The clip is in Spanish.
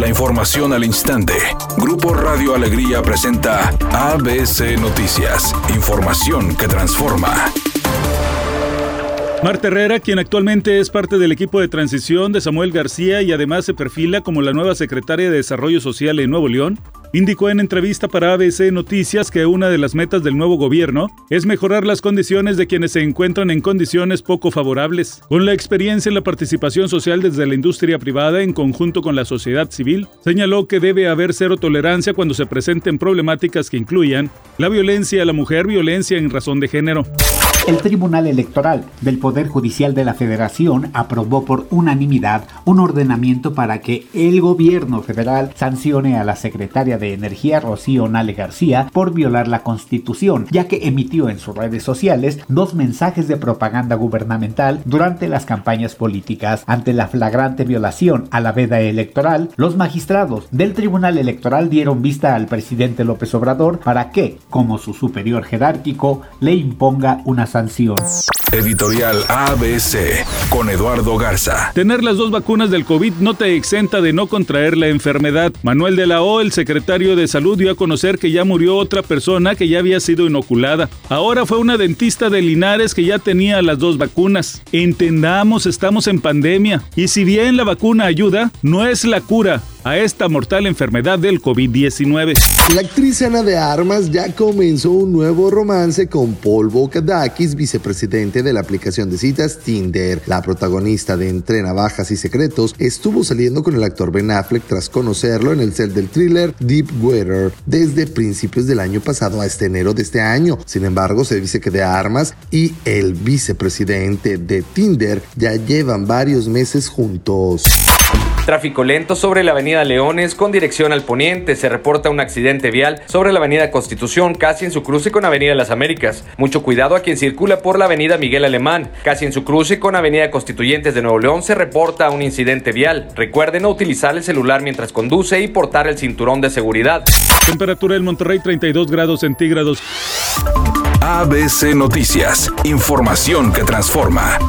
La información al instante. Grupo Radio Alegría presenta ABC Noticias. Información que transforma. Marta Herrera, quien actualmente es parte del equipo de transición de Samuel García y además se perfila como la nueva secretaria de Desarrollo Social en Nuevo León, indicó en entrevista para ABC Noticias que una de las metas del nuevo gobierno es mejorar las condiciones de quienes se encuentran en condiciones poco favorables. Con la experiencia en la participación social desde la industria privada en conjunto con la sociedad civil, señaló que debe haber cero tolerancia cuando se presenten problemáticas que incluyan la violencia a la mujer, violencia en razón de género. El Tribunal Electoral del Poder Judicial de la Federación aprobó por unanimidad un ordenamiento para que el gobierno federal sancione a la secretaria de Energía Rocío Nale García por violar la Constitución, ya que emitió en sus redes sociales dos mensajes de propaganda gubernamental durante las campañas políticas. Ante la flagrante violación a la veda electoral, los magistrados del Tribunal Electoral dieron vista al presidente López Obrador para que, como su superior jerárquico, le imponga una sanción. Editorial ABC con Eduardo Garza. Tener las dos vacunas del COVID no te exenta de no contraer la enfermedad. Manuel de la O, el secretario de Salud, dio a conocer que ya murió otra persona que ya había sido inoculada. Ahora fue una dentista de Linares que ya tenía las dos vacunas. Entendamos, estamos en pandemia. Y si bien la vacuna ayuda, no es la cura a esta mortal enfermedad del COVID-19. La actriz Ana de Armas ya comenzó un nuevo romance con Paul Bocadakis, vicepresidente de la aplicación de citas Tinder. La protagonista de Entre Navajas y Secretos estuvo saliendo con el actor Ben Affleck tras conocerlo en el set del thriller Deep Water desde principios del año pasado a este enero de este año. Sin embargo, se dice que de Armas y el vicepresidente de Tinder ya llevan varios meses juntos. Tráfico lento sobre la avenida Leones con dirección al poniente. Se reporta un accidente vial sobre la avenida Constitución, casi en su cruce con avenida Las Américas. Mucho cuidado a quien circula por la avenida Miguel Alemán. Casi en su cruce con avenida Constituyentes de Nuevo León se reporta un incidente vial. Recuerde no utilizar el celular mientras conduce y portar el cinturón de seguridad. Temperatura en Monterrey 32 grados centígrados. ABC Noticias. Información que transforma.